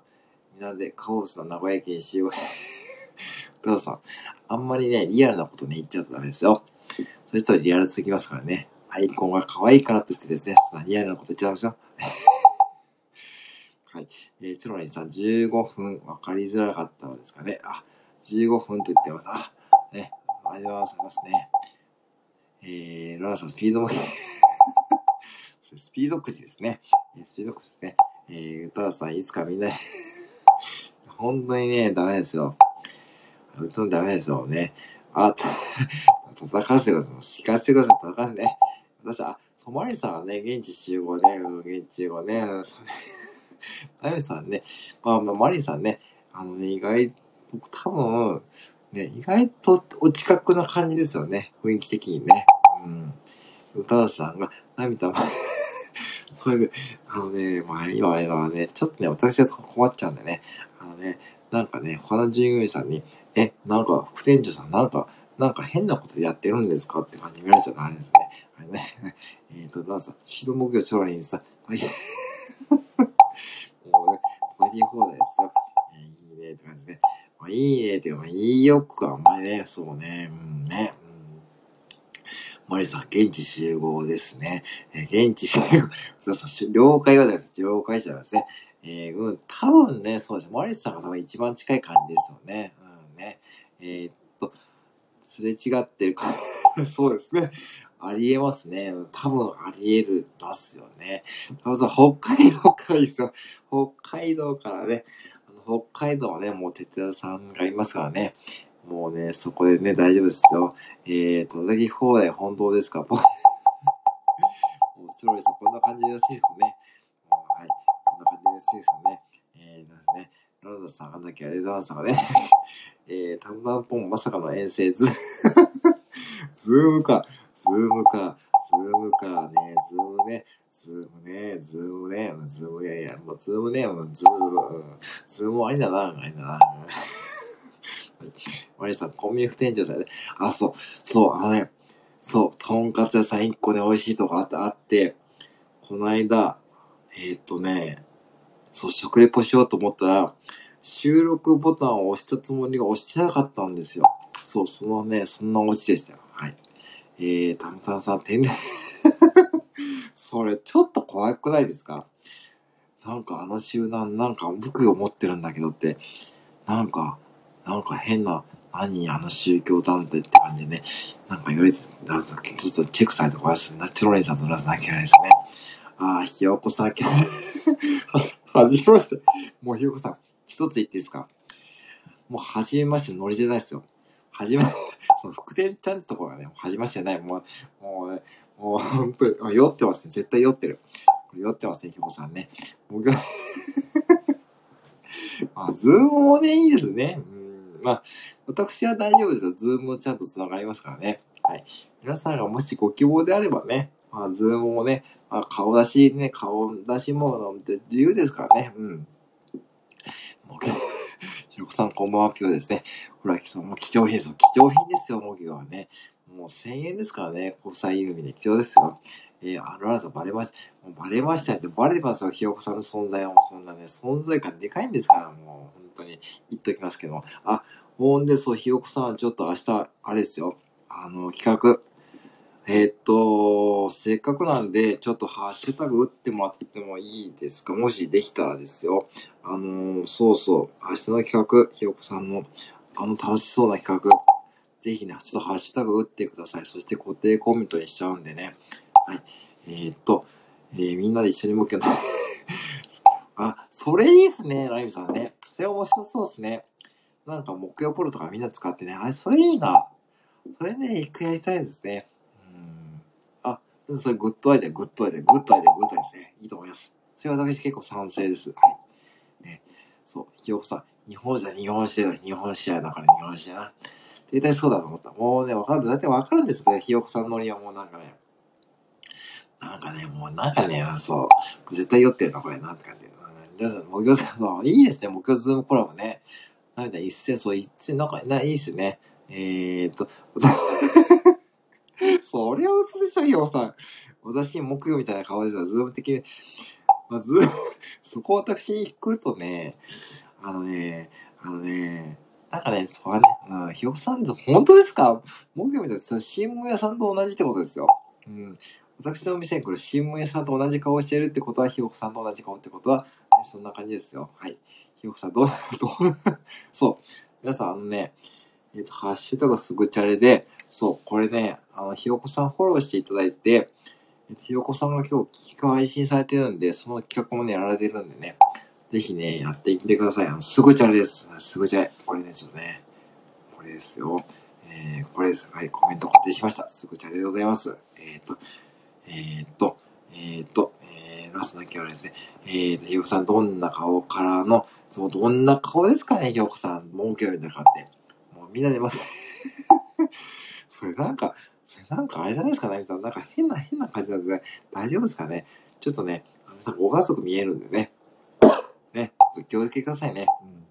みんでカオスな名古屋県集合。歌うさん、あんまりね、リアルなことね、言っちゃうとダメですよ。それとリアルすぎますからね。アイコンが可愛いからといってですね、そんなリアルなこと言っちゃダメですよ。はい。えー、チロリンさん、15分分かりづらかったのですかね。あ、15分と言ってます。あ、ね、ありがとうございますね。えー、ロナさん、スピードも スピードくじですね。スピードくじですね。えー、歌田さん、いつかみんな本当にね、ダメですよ。本当にダメですよね。あ、戦わせてください。聞かせてください。戦わせてね。私、あ、ソマリさんはね、現地集合ね、現地集合ね。ダメさんね、まあ、まあ、マリさんね、あのね、意外と、多分、ね、意外とお近くな感じですよね。雰囲気的にね。うん。歌田さんが、涙も、それで、あのね、まあ今はね、ちょっとね、私が困っちゃうんでね、ね、なんかね、他の従業員さんに、え、なんか副店長さん、なんか、なんか変なことやってるんですか？って感じで見られちゃったんですね。あれね。えっ、と、なんさ、人目標将来にさ、大変、もうね、大変放題ですよ。えーいいねって感じで。まあ、いいねっていうか、まあ、いいよくはあんまりね、そうね、うんね、うん。マリさん、現地集合ですね。えー現地集合。そうそう、了解はです。了解者ですね。えー、うん、多分ね、そうです。マリスさんが多分一番近い感じですよね。うんね。えーっと、すれ違ってるか。そうですね。ありえますね。多分ありえるますよね。多分さ、北海道からですよ。北海道からね。北海道はね、もう哲也さんがいますからね。もうね、そこでね、大丈夫ですよ。えー、叩き放題本当ですか？もう、チロリさん、こんな感じでよろしいですね。もうはい。こんな感じでよろしいですね。えー、ですね。ララダさん、あんだけありがとうございましたがね。えー、タムタムポンまさかの遠征ズ、ズームか、ズームか、ズームか、ね、ズームね、ズームね、ズームね、ズームね、いや、もうズームね、もうズーム、うん、ズームありだな、ありだな。マリさん、コンビニ副店長さんね。あ、そう、そう、あのね、そう、とんかつ屋さん一個ね、美味しいとこあ、あって、この間、えーっとね、そう、食レポしようと思ったら、収録ボタンを押したつもりが押してなかったんですよ。そう、そのね、そんなオチでしたよ。はい。えー、たむたむさん、天然。それ、ちょっと怖くないですか？なんかあの集団、なんか僕が持ってるんだけどって、なんか、なんか変な、何あの宗教団体って感じでね、なんか言われて、なんかちょっとチェックされてごめんなさい。ナチュロリンさんとラスなきゃいけないですね。ああ、ひよこさん、はじめまして。もうひよこさん、一つ言っていいですか？もう、はじめましてノリじゃないですよ。はじめ、その、福天ちゃんってところがね、はじめましてじゃない。もう、もうね、もう、本当に、酔ってますね。絶対酔ってる。酔ってますね、ひよこさんね。僕は まあ、ズームもね、いいですね。うん。まあ、私は大丈夫ですよ。ズームもちゃんと繋がりますからね。はい。皆さんがもしご希望であればね、まあ、ズームもね、あ、顔出しね、顔出しもって自由ですからね。うん。もう、ひよこさんこんばんは、ピューですね。ほら、そもう貴重品ですよ。貴重品ですよ、モギはね。もう1000円ですからね、国際郵便で貴重ですよ。えー、あららさんバレました。もうバレましたって、バレてますよ、ひよこさんの存在は。そんなね、存在感でかいんですから、もう、本当に言っときますけど。あ、ほんで、そう、ひよこさん、ちょっと明日、あれですよ。あの、企画。えーっと、せっかくなんで、ちょっとハッシュタグ打ってもらってもいいですか？もしできたらですよ。あのーそうそう、明日の企画、ひよこさんの、あの楽しそうな企画、ぜひね、ちょっとハッシュタグ打ってください。そして固定コメントにしちゃうんでね。はい。えーっと、えーみんなで一緒に向けた。あ、それいいっすね、ライムさんね。それ面白そうっすね。なんか木曜ポロとかみんな使ってね。あれ、それいいな。それね、一回やりたいですね。それ good idea、good idea、good idea、good idea ですね。いいと思います。それは私結構賛成です。はい。ね。そう、ひよこさん、日本じゃ日本史だ、日本史やだから日本史やな。絶対そうだと思った。もうね、わかる。だってわかるんですね。ひよこさんのノリはもうなんかね。なんかね、もうなんかね、そう、絶対酔ってるな、これなって感じ。うん、もう木曜さん、まあいいですね、木曜ズームコラボね。なんだ、一斉、そう、一斉、なんか、ないいっすね。えーっと、そりゃ嘘でしょ、ひよこさん。私、木曜みたいな顔ですよ、ズーム的に。まあ、ズーム、そこ私に来るとね、あのね、あのね、なんかね、それはね、うん、ひよこさん、本当ですか？木曜みたいな、その新聞屋さんと同じってことですよ。うん。私の店に来る新聞屋さんと同じ顔してるってことは、ひよこさんと同じ顔ってことは、ね、そんな感じですよ。はい。ひよこさん、どう、どう、そう。皆さん、あのね、えっ、と、ハッシュタグすぐチャレで、そう、これね、あの、ひよこさんフォローしていただいて、ひよこさんが今日企画配信されてるんで、その企画もね、やられてるんでね、ぜひね、やってみてください。あの、すぐチャレです。すぐチャレ。これね、ちょっとね、これですよ。えー、これです。はい、コメント固定しました。すぐチャレでございます。えっ、と、えー、と、えー、と、えー、ラストだけはですね、えー、と、ひよこさん、どんな顔からの、そう、どんな顔ですかね、ひよこさん。儲けみたいな顔って。もうみんなでます。それなんか、それなんかあれじゃないですか、なみさん。なんか変な、変な感じなんですね。大丈夫ですかね。ちょっとね、あのさんご家族見えるんでね。ね、ちょっと気をつけくださいね。うん。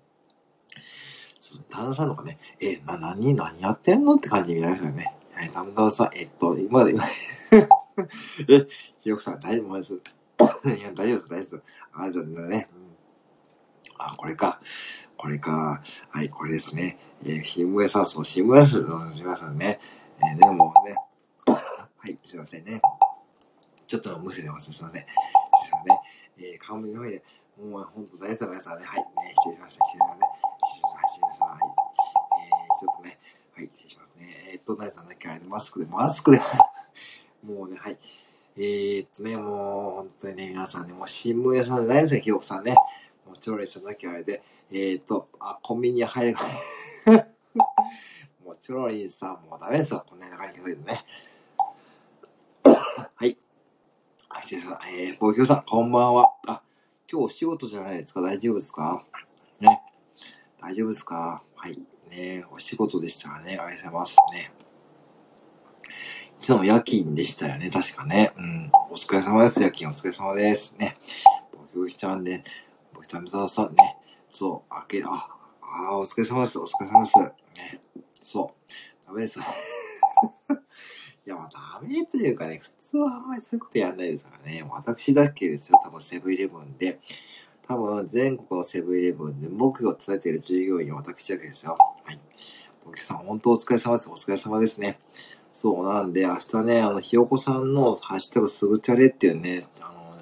ちょっと旦那さんとかね、えな、何、何やってんのって感じに見られますよね。はい、旦那さん、えっと、今で、今、え、ひよこさん、大丈夫です。いや、大丈夫です、大丈夫です。あれだね。うん、あ、これか。これか。はい、これですね。えー、新聞屋さん、そう、新聞屋さん、皆さんね。えー、でもね、はい、すいませんね。ちょっと無視でます。すいません。すいませんね。えー、顔見の上で、もうほんと大丈夫皆さんね。はい、ね、失礼しました。失礼しました。失礼しました。失礼しました。はい。えー、ちょっとね、はい、失礼しますね。えー、っと、大さんだけあれ、マスクで、マスクで、もうね、はい。えー、っとね、もう、本当にね、皆さんね、もう新聞屋さんで大ですね、ひよこさんね。もう、チョロレさんだけあれで、えー、っと、あ、コンビニに入れば、もう、チョロリンさんもうダメですよ。こんな中に来てね。はい。あ、失礼しました。えー、ボキョさん、こんばんは。あ、今日お仕事じゃないですか？大丈夫ですか？ね。大丈夫ですか？はい。ねお仕事でしたらね、ありがとうございますね。昨日も夜勤でしたよね、確かね。うん。お疲れ様です、夜勤お疲れ様です。ね。ボキボキちゃんで、ボキタミさんね。そう、あけ、あ、あお疲れ様です、お疲れ様です。ね。そう。ダメですよ。いや、まあダメというかね、普通はあんまりそういうことやんないですからね。私だけですよ、多分セブンイレブンで。多分、全国のセブンイレブンで木魚を伝えている従業員は私だけですよ。はい。僕さん、本当お疲れ様です。お疲れ様ですね。そう、なんで、明日ね、あの、ひよこさんのハッシュタグすぐチャレっていうね、あの、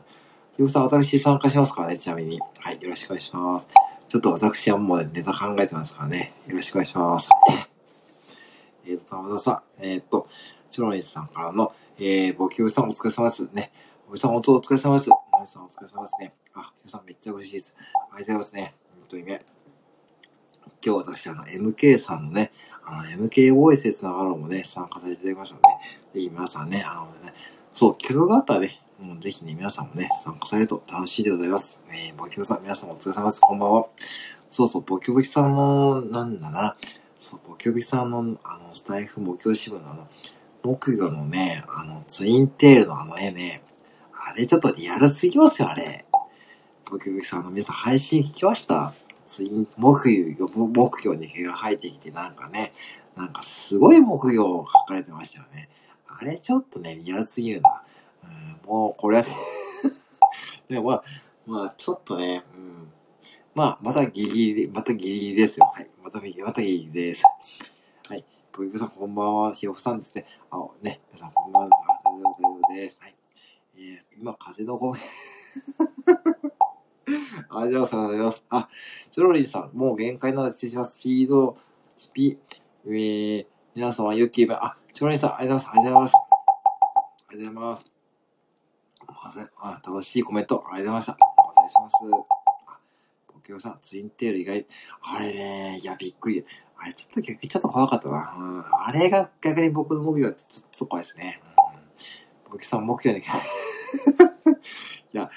ひよこさん、私参加しますからね、ちなみに。はい、よろしくお願いします。ちょっと私はもう、ネタ考えてますからね。よろしくお願いします。えっと、玉田さん、えっ、と、チロニスさんからの、えー、ボキューさんお疲れ様ですね。ボキューさん本当お疲れ様です。ナミさんお疲れ様ですね。あ、キューさんめっちゃ嬉しいです。ありがとうございますね。本当にね。今日私、あの、MK さんのね、あの、MK ボイスでつながるのもね、参加させていただきましたので、ぜひ皆さんね、あのね、そう、企画があったらね、もうぜひね、皆さんもね、参加されると楽しいでございます。えー、ボキボキさん、皆さんお疲れ様です。こんばんは。そうそう、ボキボキさんの、なんだな、そう、ボキボキさんの、あの、スタイフ目標支部のあの、木魚のね、あの、ツインテールのあの絵ね、あれちょっとリアルすぎますよ、あれ。ボキボキさんの皆さん配信聞きました？ツイン、木魚、木魚に毛が生えてきて、なんかね、なんかすごい木魚を描かれてましたよね。あれちょっとね、リアルすぎるな。うん、もうこれね、でもまあ、まあちょっとね、うん。まあ、またギリギリ、またギリギリですよ。はい。またギリ、またギリギリです。はい。ボイブさんこんばんは。ひよこさんですね。あ、ね。皆さんこんばんは。あ大丈夫、大丈夫です。はい。えー、今、風のごめん。ありがとうございます。あ、チョロリーさん、もう限界なので失礼します。スピード、スピ、えー、皆様、ユキーあ、チョロリーさん、ありがとうございます。ありがとうございます。ありがとうございます。ま、あ、楽しいコメント、ありがとうございました。お願いします。あ、ボケオさん、ツインテール意外、あれね、いや、びっくり。あれ、ちょっと逆にちょっと怖かったな。うん、あれが逆に僕の目標はちょっと怖いですね。うん、ボケさん、目標に、いや、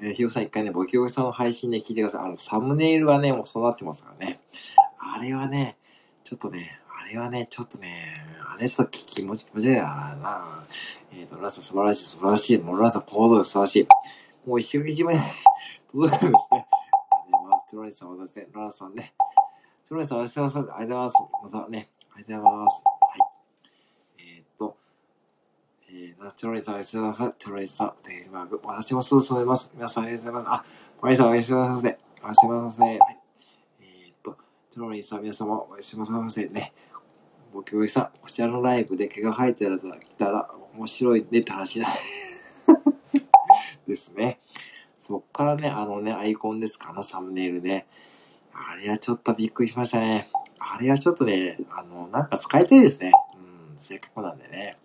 えー、ひよさん一回ね、ボキボキさんの配信で聞いてください。あの、サムネイルはね、もうそうなってますからね。あれはね、ちょっとね、あれはね、ちょっとね、あれちょっと気持ち、気持ち悪いな。えっ、ー、と、ラスト素晴らしい、素晴らしい。もうラスト行動素晴らしい。もう石垣島に届くんですね。トロニーさん、私ね、ラさんね。トロニーさん、おやすみなさい。ありがとうございます。またね、ありがとうございます。はい。えっ、と、えー、チョロリーさん、おやすみなさい。チョロリーさん、テレマーク。私もそう思います。皆さん、ありがとうございます。あ、マリさん、おやすみなさい。おやすみなさい。はい。えー、っと、チョロリーさん、皆様、おやすみなさいね。ボキボキさん、こちらのライブで毛が生えてきたら面白いねって話だ。ですね。そっからね、あのね、アイコンですか、あのサムネイルね。あれはちょっとびっくりしましたね。あれはちょっとね、あの、なんか使いたいですね。うん、せっかくなんでね。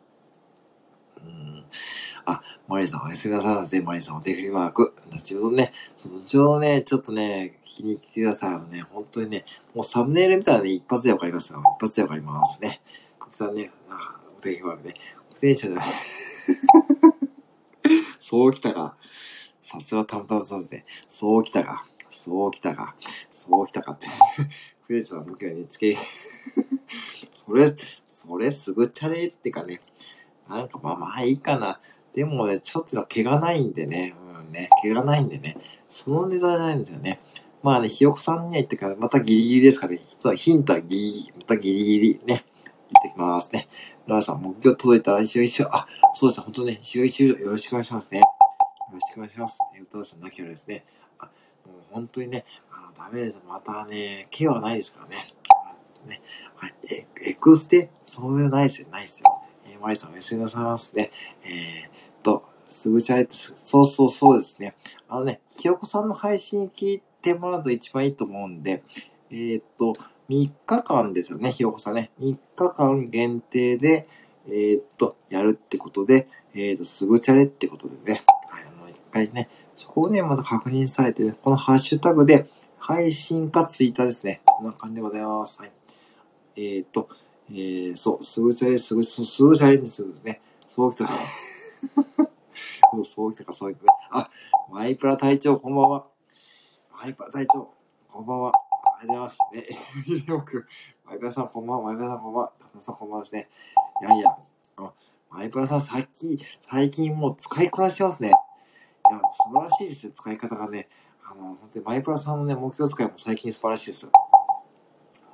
うん。あ、マリーさんおやすみなさいませ。マリーさんお手振りマーク。後ほどね、その後ほどね、ちょっとね、気に入ってください。あのね、本当にね、もうサムネイル見たらね、一発でわかりますよ。一発でわかりますね。僕さんね、あ、お手振りマークね。戦車で、そうきたか。さすがたまたまそうですね。そうきたか。そうきたか。そうきたかって。クレジの向きにつけ、それ、それすぐチャレってかね。なんかまあまあいいかな。でもね、ちょっと毛がないんでね。うんね、毛がないんでね。その値段ないんですよね。まあね、ひよこさんには言ってから、またギリギリですかね。ヒントはギリギリ、またギリギリね。言ってきますね。ラーさん、目標届いたら一緒一緒。あ、そうですね。本当ね、一緒一緒よろしくお願いしますね。よろしくお願いします。え、歌田さんだけはですね。あ、もう本当にね、あの、ダメです。またね、毛はないですからね。ね。はい。え、エクステそういうないですよ。ないですよ。えー、マリさんおやすみなさいますね。えー、っと、すぐチャレって、そうそうそうですね。あのね、ひよこさんの配信聞いてもらうと一番いいと思うんで、えー、っと、3日間ですよね、ひよこさんね。3日間限定で、えー、っと、やるってことで、えー、っと、すぐチャレってことでね。回ね、そこをね、また確認されて、ね、このハッシュタグで、配信かツイッターですね。そんな感じでございます。はい。えー、っと、えー、そう、すぐチャレ、すぐ、すぐチャレにするんですね。そうきた。そうきたか、そうきたね。あ、マイプラ隊長、こんばんは。マイプラ隊長、こんばんは。ありがとうございます。ね、よく、マイプラさんこんばんは、マイプラさんこんばんは、タナさんこんばんはですね。いやいや、マイプラさん最近、最近もう使いこなしてますね。いや、素晴らしいですよ、使い方がね。あの、本当にマイプラさんのね、目標使いも最近素晴らしいですよ。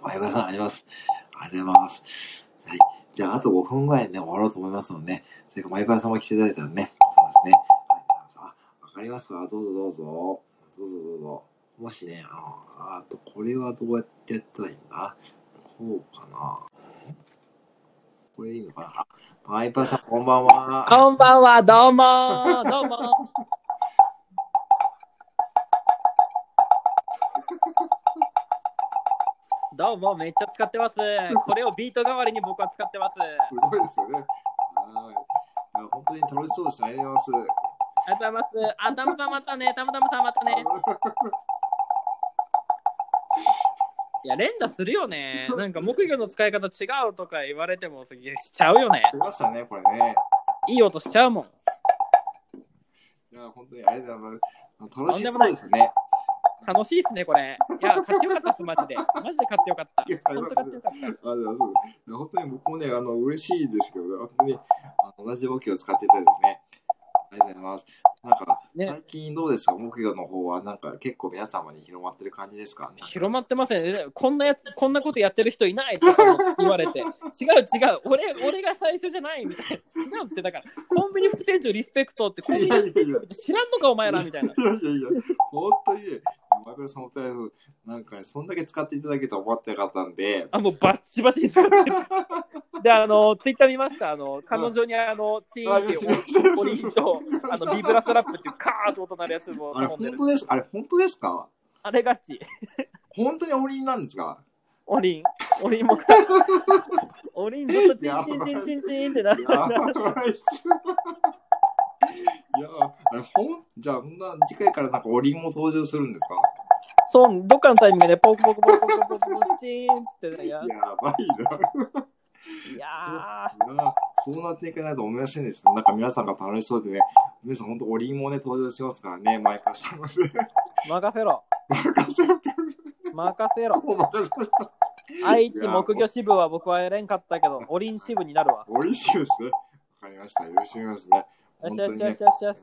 マイプラさんあります。ありがとうございます。はい。じゃあ、あと5分ぐらいでね、終わろうと思いますのでね。それからマイプラさんも来ていただいたらね、そうですね。はい。あ、わかりますか？どうぞどうぞ。どうぞどうぞ。もしね、あの、あと、これはどうやってやったらいいんだ？こうかな。これいいのかな？あパイパーさん、こんばんは。こんばんは、どうもどうもどうも、めっちゃ使ってます。これをビート代わりに僕は使ってます。すごいですよね。本当に楽しそうですね。ありがとうございます。ありがとうございます。あ、たまたまたね、たまたまさんまたね。いや、連打するよね。なんか木魚の使い方違うとか言われてもしちゃうよね。出ましたね、これね。いい音しちゃうもん。いや、本当にありがとうございます。楽しそうですね。楽しいっすね、これ。いや、買ってよかったっす、マジで。マジで買ってよかった。本当買ってよかった。あそう本当に僕もね、あの、嬉しいですけど、本当にあの同じ木魚を使っていただいてですね。ありがとうございます。なんか、ね最近どうですか？木魚の方は、なんか結構皆様に広まってる感じですか？広まってませんね。こんなやつ、こんなことやってる人いないとか言われて。違う違う。俺、俺が最初じゃないみたいな。違うって、だから、コンビニ副店長リスペクトって、コンビニ副店長って知らんのかお前らみたいな。いやいやいや、本当にね、マグロさん本当になんかね、そんだけ使っていただけたと思ってなかったんで、あ、もうバッチバチに使ってる。で、あの、ツイッター見ました。あの、彼女にあの、チーンっていうオリンと、あの、ビブラストラップっていうカーッと音鳴るやつもあれ。本当ですあれ本当ですかあれガチ。本当にオリンなんですかオリン。オリンも、オリンずっとチンチンチンチンチンってなっす。いや、あほん、じゃあ、こんな次回からなんかオリンも登場するんですか？そう、どっかのタイミングでポクポクポクポクポクポクチーンっつってね、ややばいな。いやいやそんな展開ないと思いませんでした。なんか皆さんが楽しそうでね、皆さん本当オリンもね、登場しますからね、毎回さんので。ー、任せろ、任せろって、任せろ。もう任せました。愛知木魚支部は僕はやれんかったけど、オリン支部になるわ。オリンシですね。わかりました。よろしくお願いしますね。よしよし本当にねよしよしよし。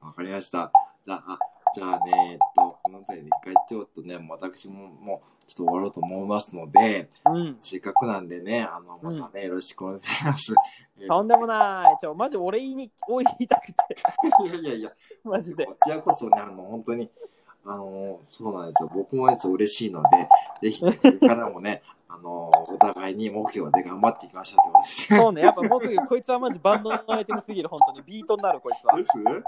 わかりました。じゃあ、あじゃあね、えっと、この辺りで一回ちょっとね、私ももうちょっと終わろうと思いますので、うん。せっかくなんでね、あの、またね、よろしくお願いします。え とんでもない。ちょ、マジ俺言いに、おい言いたくて。いやいやいや、マジで。こちらこそね、あの、本当に、あの、そうなんですよ。僕もです嬉しいので、ぜひ、ね、これからもね、あの、お互いに目標で頑張っていきましょうってことですね。そうね、やっぱ木魚、こいつはマジバンドのアイテムすぎる、本当に。ビートになる、こいつはで。すはい。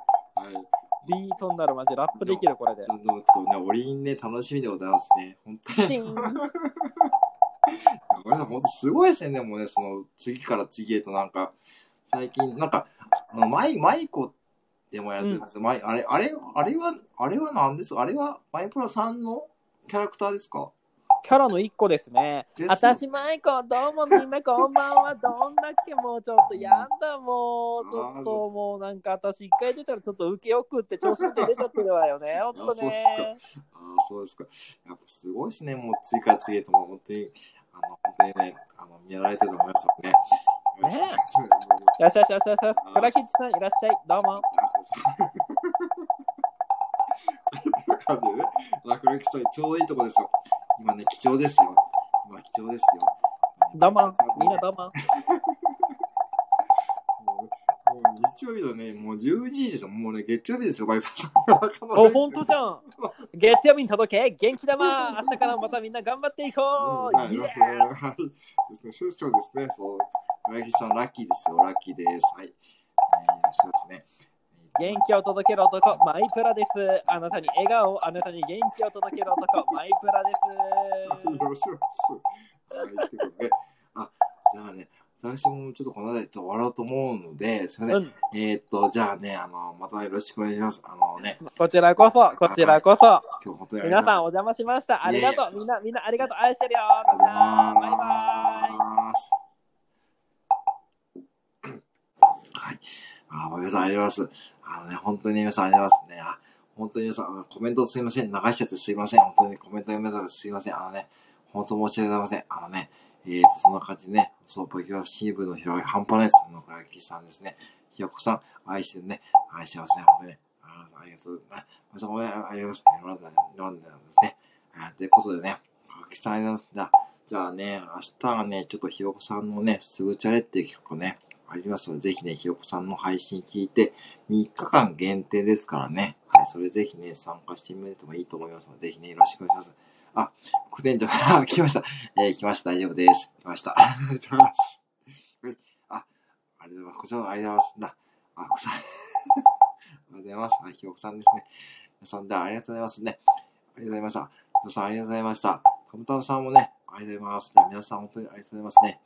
ビートになる、マジ。ラップできる、これで。あの、そうね、オリンね、楽しみでございますね。本当に。チン。ごめんなさい、本当すごいですね、でもね、その、次から次へとなんか、最近、なんか、あの、マイ、マイコでもやってます、マイ、あれ、あれ、あれは、あれは何です？あれは、マイプロさんのキャラクターですか？キャラの一個ですね。私、マイコ、どうもみんなこんばんは。どんだっけ？もうちょっとやだ、もう。ちょっともうなんか私一回出たらちょっっと受けよくって調子乗って出ちゃってるわよね。ほんとあそうっね。ああ、そうですか。やっぱすごいですね、もう次から次へとも、本当に、あの、本当にね、あの、見られてると思いますよね。よろしよしよしよしよしよし。倉吉さんいらっしゃい。どうも。感じでね、あ黒木さん、ちょうどいいとこですよ。今ね、貴重ですよ。今、貴重ですよ。どうも。みんなどうも。もうもう日曜日のね、もう12時ですよ。もうね、月曜日ですよ、バイバイさん。お、ほんとじゃん。月曜日に届け、元気玉。明日からまたみんな頑張っていこう。はい、イエーイはい。ですね、少々ですね、そう。小木さん、ラッキーですよ、ラッキーです。はい。えー、そうですね。元気を届ける男、マイプラです。あなたに笑顔を、あなたに元気を届ける男、マイプラです。よろしく。はい、ということで、あ、じゃあね、私もちょっとこの辺で終わろうと思うので、すみません。うん、えーっと、じゃあね、あの、またよろしくお願いします。あのね、こちらこそ、こちらこそ。今日本当に皆さんお邪魔しました。ありがとう。みんな、みんなありがとう。愛してるよ。みんな、バイバイ。はい。あ、ま皆さんありがとうございます。あのね、本当に皆さんありがとうございますね。あ、本当に皆さん、コメントすいません。流しちゃってすいません。本当にコメント読めたらすいません。あのね、本当申し訳ございません。あのね、えーと、そんな感じでね、そう、ポキュラシーブの広がり半端ないです。野倉きさんですね。ひよこさん、愛してるね。愛してますね。本当に。あありがとう。あ皆さん、おめでとうございます。読んで読んでですね。ということでね、かきさんありがとうございます。じゃあね、明日はね、ちょっとひよこさんのね、すぐチャレっていう企画ね、ありますので、ぜひね、ひよこさんの配信聞いて、3日間限定ですからね、はい。それぜひね、参加してみるともいいと思いますので、ぜひね、よろしくお願いします。あ、副店長、あ、来ました。えー来ました。大丈夫です。来ました。ありがとうございます。あ、ありがとうございます。こちらもありがとうございます。な、あ、こさん。ありがとうございます。あ、ひよこさんですね。皆さんではありがとうございますね。ありがとうございました。皆さんありがとうございました。たむたむさんもね、ありがとうございます。皆さん本当にありがとうございますね。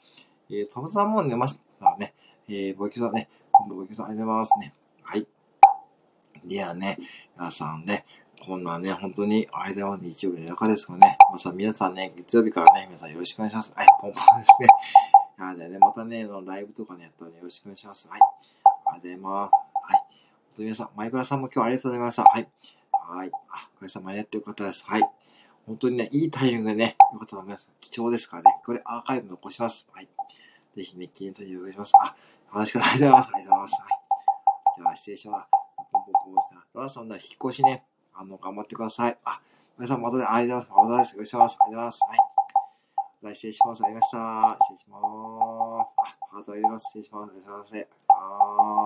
えー、たむさんも寝ましたね、えー、ぼいきさんね、今度ぼいきさんありがとうございますね。はい。ではね、皆さんね、今度はね、本当に、ありがとうございます。日曜日の夜中ですからね。まさ皆さんね、月曜日からね、皆さんよろしくお願いします。はい、ポンポンですね。あでね、またね、あのライブとかね、やったらね、よろしくお願いします。はい。ありがとうございます。はい。皆さん、マイブラさんも今日はありがとうございました。はい。はい。あ、おかげさまでやってよかったです。はい。本当にね、いいタイミングでね、よかったと思います。貴重ですからね、これアーカイブ残します。はい。ぜひね、記念というお願いします。あ、よろしくお願いします。ありがとうございます。はい。じゃあ、失礼します。ポンポンポンポンした。ロラさんの引っ越しね、あの、頑張ってください。あ、皆さんまたで、ありがとうございます。またです。よろしくお願いします。ありがとうございます。はい。じゃあ失礼します。ありがとうございました。失礼します。あ、ハートありがとうございます。失礼します。お願いします。あーい。